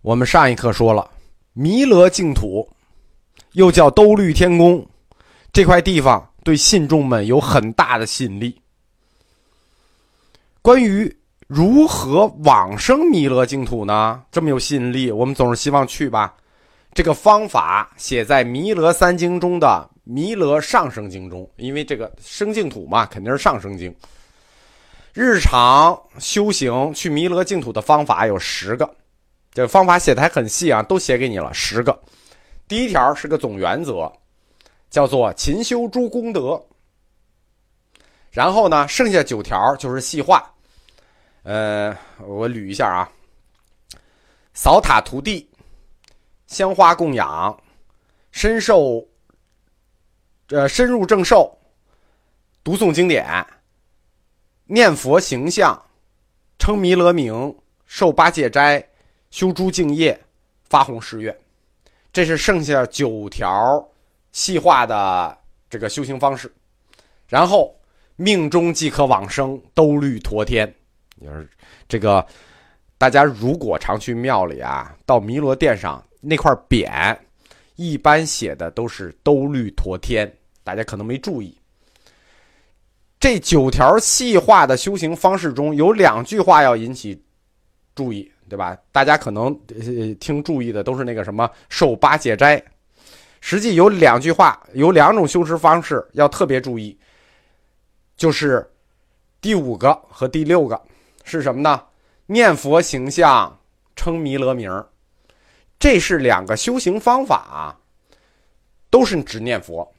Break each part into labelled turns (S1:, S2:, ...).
S1: 我们上一课说了，弥勒净土，又叫兜率天宫，这块地方对信众们有很大的吸引力。关于如何往生弥勒净土呢？这么有吸引力，我们总是希望去吧。这个方法写在《弥勒三经》中的《弥勒上生经》中，因为这个生净土嘛，肯定是上生经。日常修行去弥勒净土的方法有十个。这方法写的还很细啊，都写给你了十个。第一条是个总原则，叫做勤修诸功德。然后呢，剩下九条就是细化。呃，我捋一下啊：扫塔涂地、香花供养、深受呃深入正受、读诵经典、念佛形象、称弥勒名、受八戒斋。修诸敬业，发弘誓愿，这是剩下九条细化的这个修行方式。然后命中即可往生兜率陀天。就是这个，大家如果常去庙里啊，到弥罗殿上那块匾，一般写的都是兜率陀天，大家可能没注意。这九条细化的修行方式中有两句话要引起注意。对吧？大家可能呃听注意的都是那个什么受八戒斋，实际有两句话，有两种修持方式要特别注意，就是第五个和第六个是什么呢？念佛形象称弥勒名这是两个修行方法啊，都是指念佛。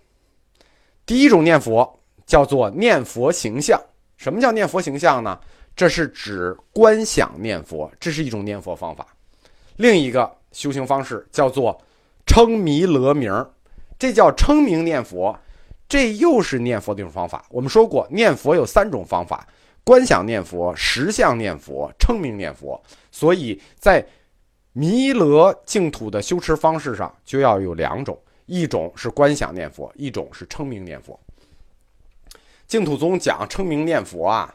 S1: 第一种念佛叫做念佛形象，什么叫念佛形象呢？这是指观想念佛，这是一种念佛方法。另一个修行方式叫做称弥勒名这叫称名念佛，这又是念佛的一种方法。我们说过，念佛有三种方法：观想念佛、实相念佛、称名念佛。所以在弥勒净土的修持方式上，就要有两种：一种是观想念佛，一种是称名念佛。净土宗讲称名念佛啊。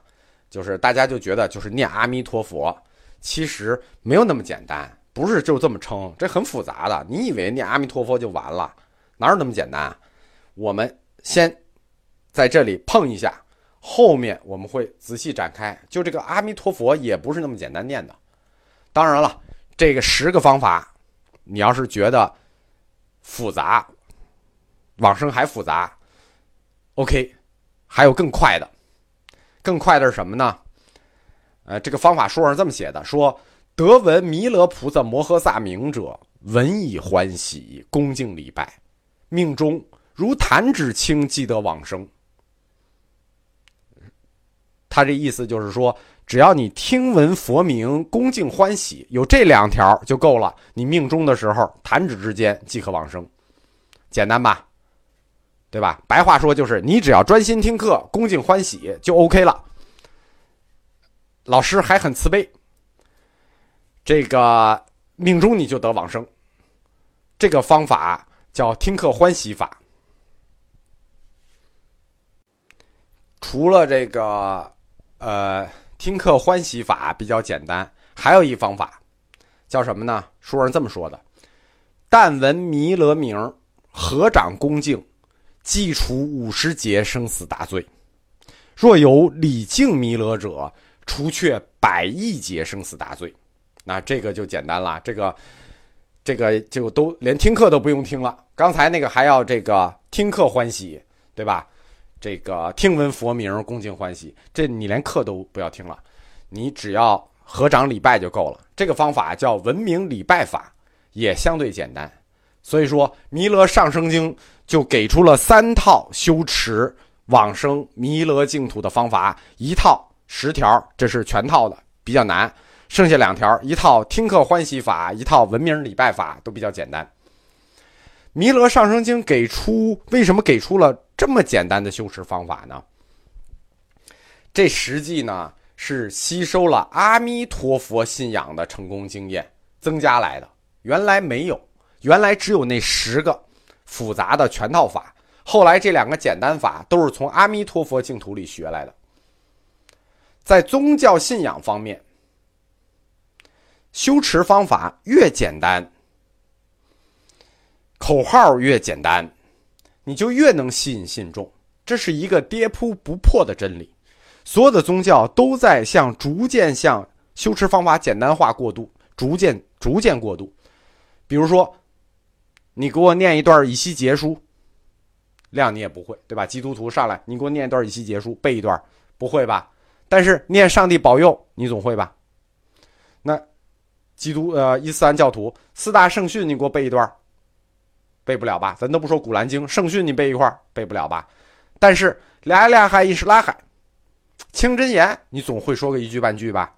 S1: 就是大家就觉得就是念阿弥陀佛，其实没有那么简单，不是就这么称，这很复杂的。你以为念阿弥陀佛就完了，哪有那么简单？我们先在这里碰一下，后面我们会仔细展开。就这个阿弥陀佛也不是那么简单念的。当然了，这个十个方法，你要是觉得复杂，往生还复杂，OK，还有更快的。更快的是什么呢？呃，这个方法书上这么写的：说得闻弥勒菩萨摩诃萨名者，闻以欢喜，恭敬礼拜，命中如弹指轻，即得往生。他这意思就是说，只要你听闻佛名，恭敬欢喜，有这两条就够了，你命中的时候弹指之间即可往生，简单吧？对吧？白话说就是，你只要专心听课，恭敬欢喜就 OK 了。老师还很慈悲，这个命中你就得往生。这个方法叫听课欢喜法。除了这个呃听课欢喜法比较简单，还有一方法叫什么呢？书上这么说的：但闻弥勒名，合掌恭敬。即除五十劫生死大罪，若有礼敬弥勒者，除却百亿劫生死大罪。那这个就简单了，这个这个就都连听课都不用听了。刚才那个还要这个听课欢喜，对吧？这个听闻佛名恭敬欢喜，这你连课都不要听了，你只要合掌礼拜就够了。这个方法叫文明礼拜法，也相对简单。所以说，《弥勒上生经》就给出了三套修持往生弥勒净土的方法，一套十条，这是全套的，比较难；剩下两条，一套听课欢喜法，一套文明礼拜法，都比较简单。《弥勒上生经》给出为什么给出了这么简单的修持方法呢？这实际呢是吸收了阿弥陀佛信仰的成功经验增加来的，原来没有。原来只有那十个复杂的全套法，后来这两个简单法都是从阿弥陀佛净土里学来的。在宗教信仰方面，修持方法越简单，口号越简单，你就越能吸引信众。这是一个跌扑不破的真理。所有的宗教都在向逐渐向修持方法简单化过渡，逐渐逐渐过渡。比如说，你给我念一段以西结书，量你也不会，对吧？基督徒上来，你给我念一段以西结书，背一段，不会吧？但是念上帝保佑，你总会吧？那基督呃伊斯兰教徒四大圣训，你给我背一段，背不了吧？咱都不说古兰经，圣训你背一块背不了吧？但是俩俩海一时拉海，清真言你总会说个一句半句吧？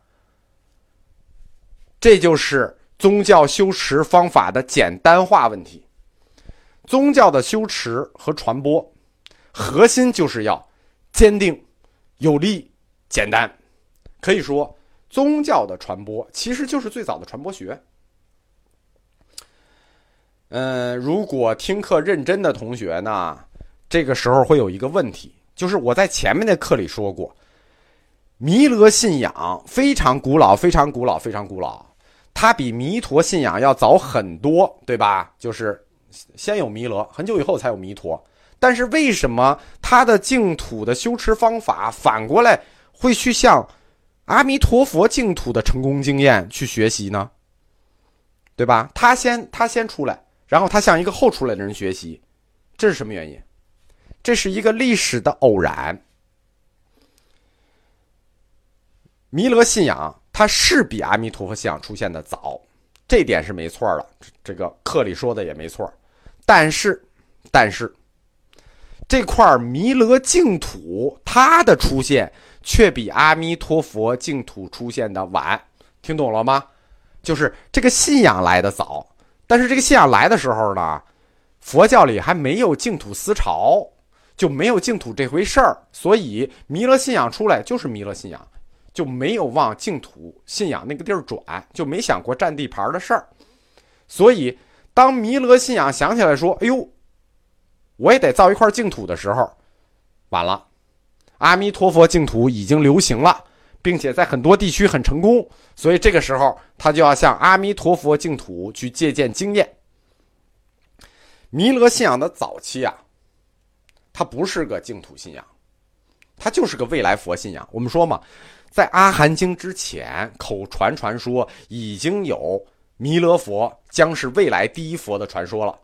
S1: 这就是宗教修持方法的简单化问题。宗教的修持和传播，核心就是要坚定、有力、简单。可以说，宗教的传播其实就是最早的传播学。嗯，如果听课认真的同学呢？这个时候会有一个问题，就是我在前面的课里说过，弥勒信仰非常古老，非常古老，非常古老，它比弥陀信仰要早很多，对吧？就是先有弥勒，很久以后才有弥陀。但是为什么他的净土的修持方法反过来会去向阿弥陀佛净土的成功经验去学习呢？对吧？他先他先出来，然后他向一个后出来的人学习，这是什么原因？这是一个历史的偶然。弥勒信仰它是比阿弥陀佛信仰出现的早，这点是没错的。这个课里说的也没错。但是，但是这块弥勒净土它的出现却比阿弥陀佛净土出现的晚。听懂了吗？就是这个信仰来的早，但是这个信仰来的时候呢，佛教里还没有净土思潮。就没有净土这回事儿，所以弥勒信仰出来就是弥勒信仰，就没有往净土信仰那个地儿转，就没想过占地盘的事儿。所以当弥勒信仰想起来说：“哎呦，我也得造一块净土”的时候，晚了。阿弥陀佛净土已经流行了，并且在很多地区很成功，所以这个时候他就要向阿弥陀佛净土去借鉴经验。弥勒信仰的早期啊。它不是个净土信仰，它就是个未来佛信仰。我们说嘛，在阿含经之前，口传传说已经有弥勒佛将是未来第一佛的传说了，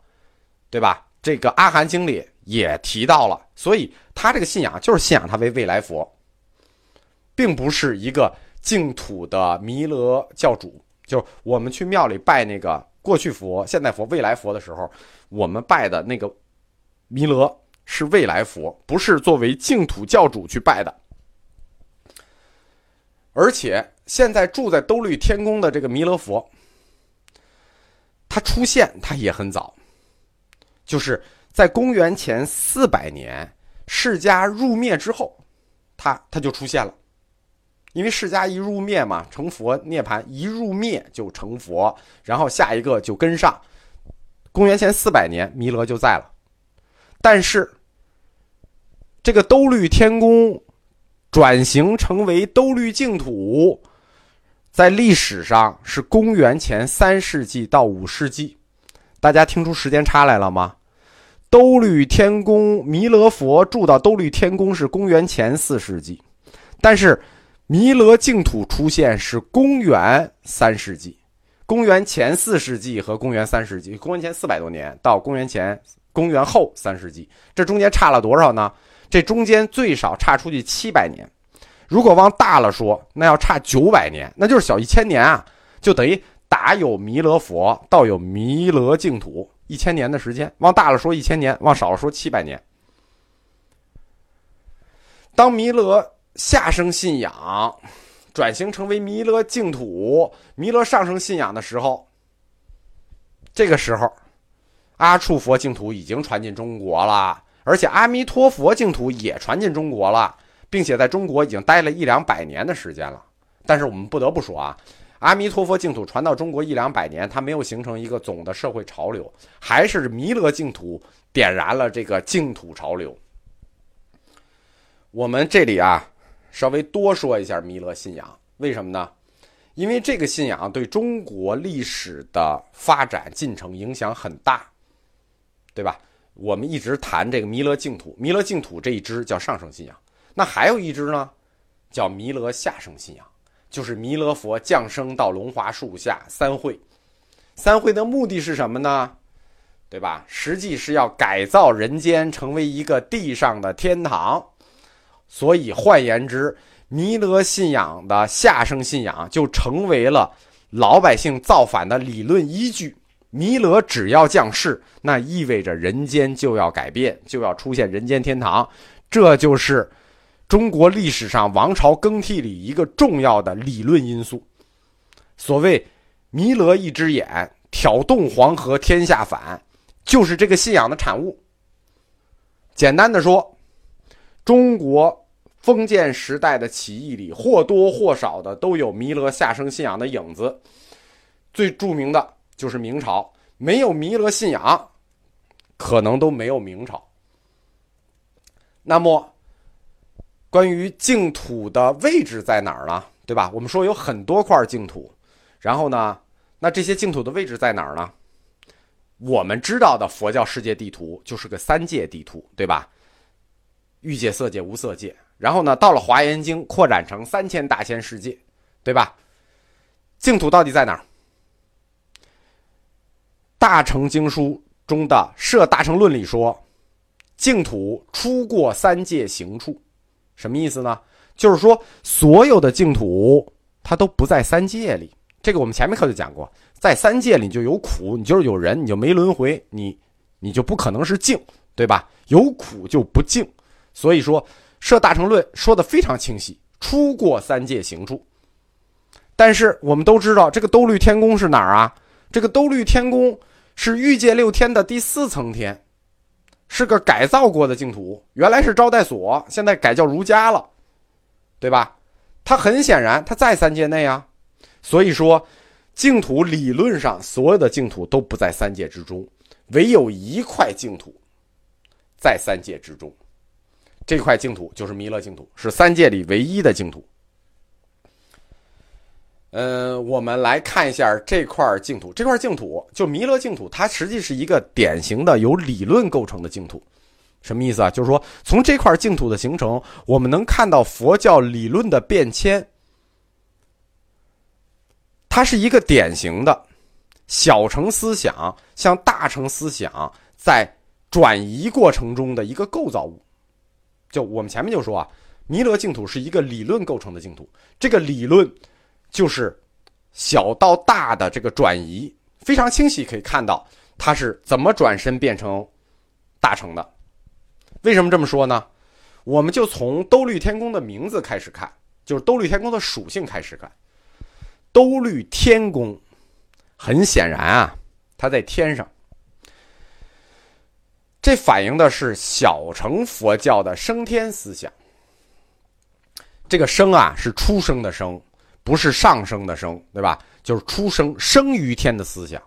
S1: 对吧？这个阿含经里也提到了，所以他这个信仰就是信仰他为未来佛，并不是一个净土的弥勒教主。就我们去庙里拜那个过去佛、现在佛、未来佛的时候，我们拜的那个弥勒。是未来佛，不是作为净土教主去拜的。而且现在住在兜率天宫的这个弥勒佛，他出现他也很早，就是在公元前四百年释迦入灭之后，他他就出现了。因为释迦一入灭嘛，成佛涅槃一入灭就成佛，然后下一个就跟上。公元前四百年，弥勒就在了。但是，这个兜率天宫转型成为兜率净土，在历史上是公元前三世纪到五世纪。大家听出时间差来了吗？兜率天宫弥勒佛住到兜率天宫是公元前四世纪，但是弥勒净土出现是公元三世纪。公元前四世纪和公元三世纪，公元前四百多年到公元前。公元后三世纪，这中间差了多少呢？这中间最少差出去七百年。如果往大了说，那要差九百年，那就是小一千年啊！就等于打有弥勒佛，到有弥勒净土一千年的时间。往大了说一千年，往少了说七百年。当弥勒下生信仰转型成为弥勒净土，弥勒上生信仰的时候，这个时候。阿处佛净土已经传进中国了，而且阿弥陀佛净土也传进中国了，并且在中国已经待了一两百年的时间了。但是我们不得不说啊，阿弥陀佛净土传到中国一两百年，它没有形成一个总的社会潮流，还是弥勒净土点燃了这个净土潮流。我们这里啊，稍微多说一下弥勒信仰，为什么呢？因为这个信仰对中国历史的发展进程影响很大，对吧？我们一直谈这个弥勒净土，弥勒净土这一支叫上圣信仰，那还有一支呢，叫弥勒下生信仰，就是弥勒佛降生到龙华树下三会，三会的目的是什么呢？对吧？实际是要改造人间，成为一个地上的天堂。所以换言之，弥勒信仰的下生信仰就成为了老百姓造反的理论依据。弥勒只要降世，那意味着人间就要改变，就要出现人间天堂。这就是中国历史上王朝更替里一个重要的理论因素。所谓“弥勒一只眼，挑动黄河天下反”。就是这个信仰的产物。简单的说，中国封建时代的起义里或多或少的都有弥勒下生信仰的影子。最著名的就是明朝，没有弥勒信仰，可能都没有明朝。那么，关于净土的位置在哪儿呢？对吧？我们说有很多块净土，然后呢，那这些净土的位置在哪儿呢？我们知道的佛教世界地图就是个三界地图，对吧？欲界、色界、无色界。然后呢，到了《华严经》扩展成三千大千世界，对吧？净土到底在哪儿？《大乘经书》中的《摄大乘论》里说，净土出过三界行处，什么意思呢？就是说，所有的净土它都不在三界里。这个我们前面课就讲过。在三界里就有苦，你就是有人，你就没轮回，你你就不可能是净，对吧？有苦就不净，所以说《设大乘论》说的非常清晰，出过三界行处。但是我们都知道，这个兜率天宫是哪儿啊？这个兜率天宫是欲界六天的第四层天，是个改造过的净土，原来是招待所，现在改叫儒家了，对吧？它很显然，它在三界内啊，所以说。净土理论上，所有的净土都不在三界之中，唯有一块净土在三界之中。这块净土就是弥勒净土，是三界里唯一的净土。呃，我们来看一下这块净土。这块净土就弥勒净土，它实际是一个典型的由理论构成的净土。什么意思啊？就是说，从这块净土的形成，我们能看到佛教理论的变迁。它是一个典型的小乘思想向大乘思想在转移过程中的一个构造物。就我们前面就说啊，弥勒净土是一个理论构成的净土，这个理论就是小到大的这个转移，非常清晰可以看到它是怎么转身变成大乘的。为什么这么说呢？我们就从兜率天宫的名字开始看，就是兜率天宫的属性开始看。兜率天宫，很显然啊，它在天上。这反映的是小乘佛教的升天思想。这个升啊，是出生的生，不是上升的升，对吧？就是出生生于天的思想。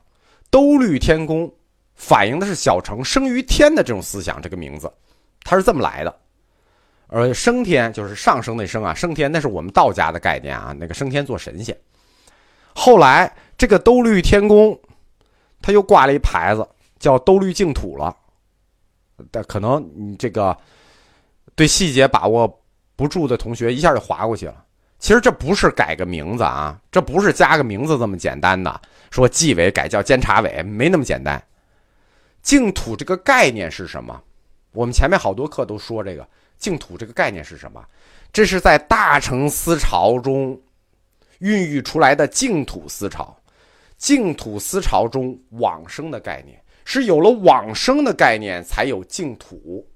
S1: 兜率天宫反映的是小乘生于天的这种思想，这个名字它是这么来的。而升天就是上升那升啊，升天那是我们道家的概念啊，那个升天做神仙。后来，这个兜率天宫，他又挂了一牌子，叫兜率净土了。但可能你这个对细节把握不住的同学，一下就划过去了。其实这不是改个名字啊，这不是加个名字这么简单的。说纪委改叫监察委，没那么简单。净土这个概念是什么？我们前面好多课都说这个净土这个概念是什么？这是在大乘思潮中。孕育出来的净土思潮，净土思潮中往生的概念，是有了往生的概念，才有净土，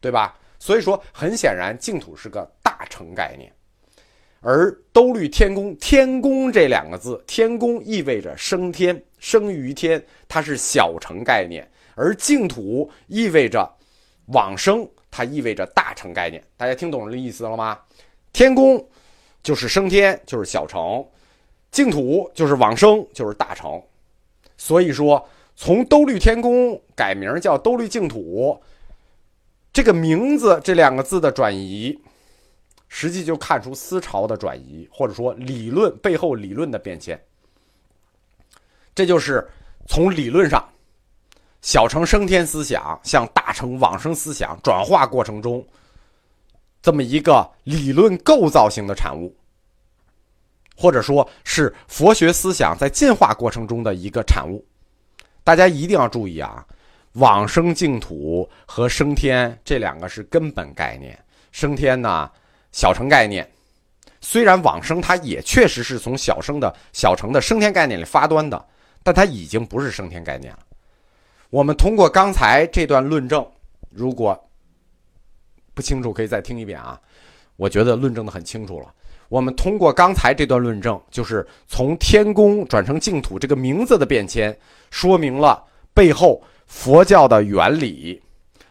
S1: 对吧？所以说，很显然，净土是个大乘概念，而兜率天宫，天宫这两个字，天宫意味着升天，生于天，它是小乘概念，而净土意味着往生，它意味着大乘概念。大家听懂这意思了吗？天宫。就是升天，就是小乘；净土就是往生，就是大乘。所以说，从兜率天宫改名叫兜率净土，这个名字这两个字的转移，实际就看出思潮的转移，或者说理论背后理论的变迁。这就是从理论上小乘升天思想向大乘往生思想转化过程中，这么一个理论构造性的产物，或者说是佛学思想在进化过程中的一个产物。大家一定要注意啊！往生净土和升天这两个是根本概念。升天呢，小乘概念，虽然往生它也确实是从小生的小乘的升天概念里发端的，但它已经不是升天概念了。我们通过刚才这段论证，如果不清楚可以再听一遍啊。我觉得论证的很清楚了。我们通过刚才这段论证，就是从天宫转成净土这个名字的变迁，说明了背后。佛教的原理、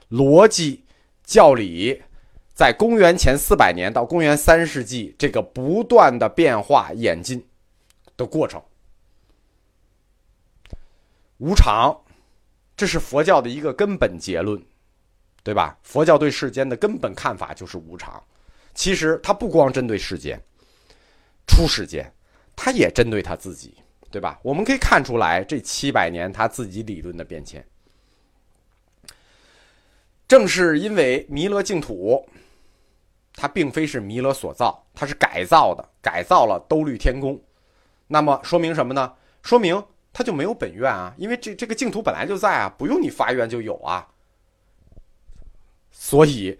S1: 逻辑、教理，在公元前四百年到公元三世纪这个不断的变化演进的过程，无常，这是佛教的一个根本结论，对吧？佛教对世间的根本看法就是无常。其实它不光针对世间、出世间，它也针对他自己，对吧？我们可以看出来，这七百年他自己理论的变迁。正是因为弥勒净土，它并非是弥勒所造，它是改造的，改造了兜率天宫。那么说明什么呢？说明它就没有本愿啊，因为这这个净土本来就在啊，不用你发愿就有啊，所以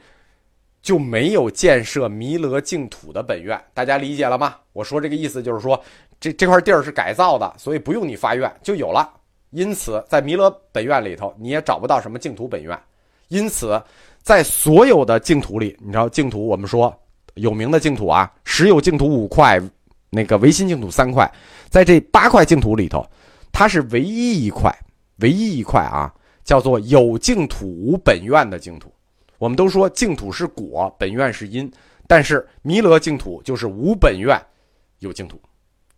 S1: 就没有建设弥勒净土的本愿。大家理解了吗？我说这个意思就是说，这这块地儿是改造的，所以不用你发愿就有了。因此，在弥勒本愿里头，你也找不到什么净土本愿。因此，在所有的净土里，你知道净土，我们说有名的净土啊，十有净土五块，那个唯心净土三块，在这八块净土里头，它是唯一一块，唯一一块啊，叫做有净土无本愿的净土。我们都说净土是果，本愿是因，但是弥勒净土就是无本愿，有净土，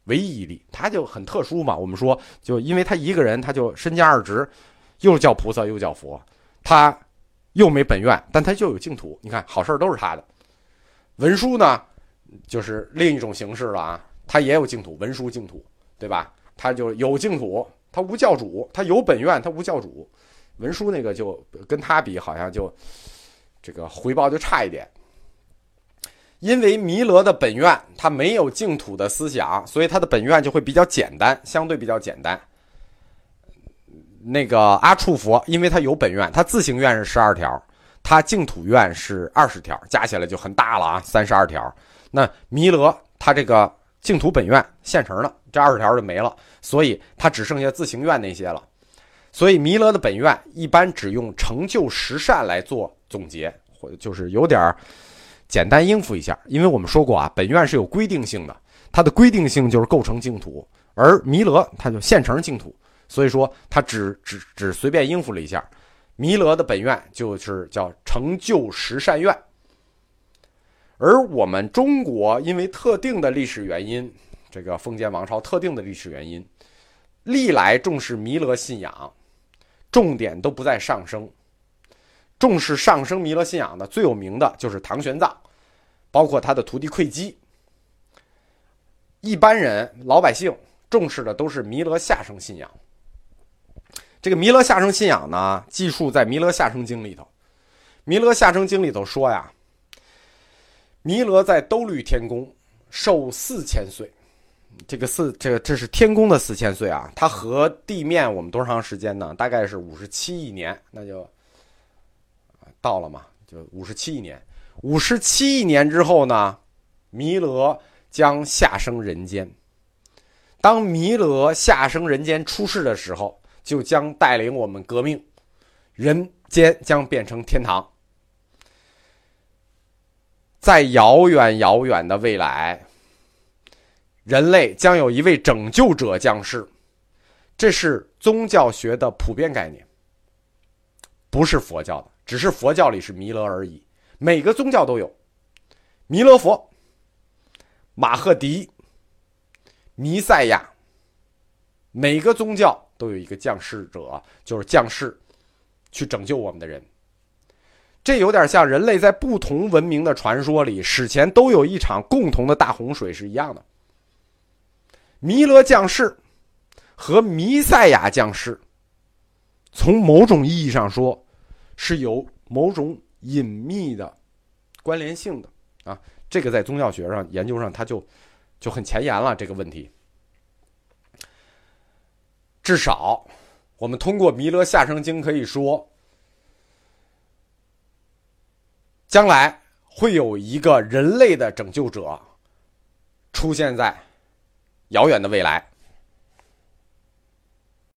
S1: 唯一一例，他就很特殊嘛。我们说，就因为他一个人，他就身兼二职，又叫菩萨又叫佛，他。又没本愿，但他就有净土。你看，好事都是他的。文殊呢，就是另一种形式了啊，他也有净土，文殊净土，对吧？他就有净土，他无教主，他有本愿，他无教主。文殊那个就跟他比，好像就这个回报就差一点。因为弥勒的本愿他没有净土的思想，所以他的本愿就会比较简单，相对比较简单。那个阿处佛，因为他有本愿，他自行愿是十二条，他净土愿是二十条，加起来就很大了啊，三十二条。那弥勒他这个净土本愿现成的，这二十条就没了，所以他只剩下自行愿那些了。所以弥勒的本愿一般只用成就十善来做总结，或就是有点简单应付一下。因为我们说过啊，本愿是有规定性的，它的规定性就是构成净土，而弥勒他就现成净土。所以说，他只只只随便应付了一下，弥勒的本愿就是叫成就十善愿。而我们中国因为特定的历史原因，这个封建王朝特定的历史原因，历来重视弥勒信仰，重点都不在上升。重视上升弥勒信仰的最有名的就是唐玄奘，包括他的徒弟慧基。一般人老百姓重视的都是弥勒下生信仰。这个弥勒下生信仰呢，记述在《弥勒下生经》里头，《弥勒下生经》里头说呀，弥勒在兜率天宫寿四千岁，这个四，这个这是天宫的四千岁啊，它和地面我们多长时间呢？大概是五十七亿年，那就到了嘛，就五十七亿年。五十七亿年之后呢，弥勒将下生人间。当弥勒下生人间出世的时候。就将带领我们革命，人间将变成天堂。在遥远遥远的未来，人类将有一位拯救者降世，这是宗教学的普遍概念，不是佛教的，只是佛教里是弥勒而已。每个宗教都有弥勒佛、马赫迪、弥赛亚，每个宗教。都有一个降世者，就是降世，去拯救我们的人。这有点像人类在不同文明的传说里，史前都有一场共同的大洪水是一样的。弥勒降世和弥赛亚降世，从某种意义上说，是有某种隐秘的关联性的啊。这个在宗教学上研究上，它就就很前沿了。这个问题，至少我们通过《弥勒下生经》可以说。将来会有一个人类的拯救者出现在遥远的未来。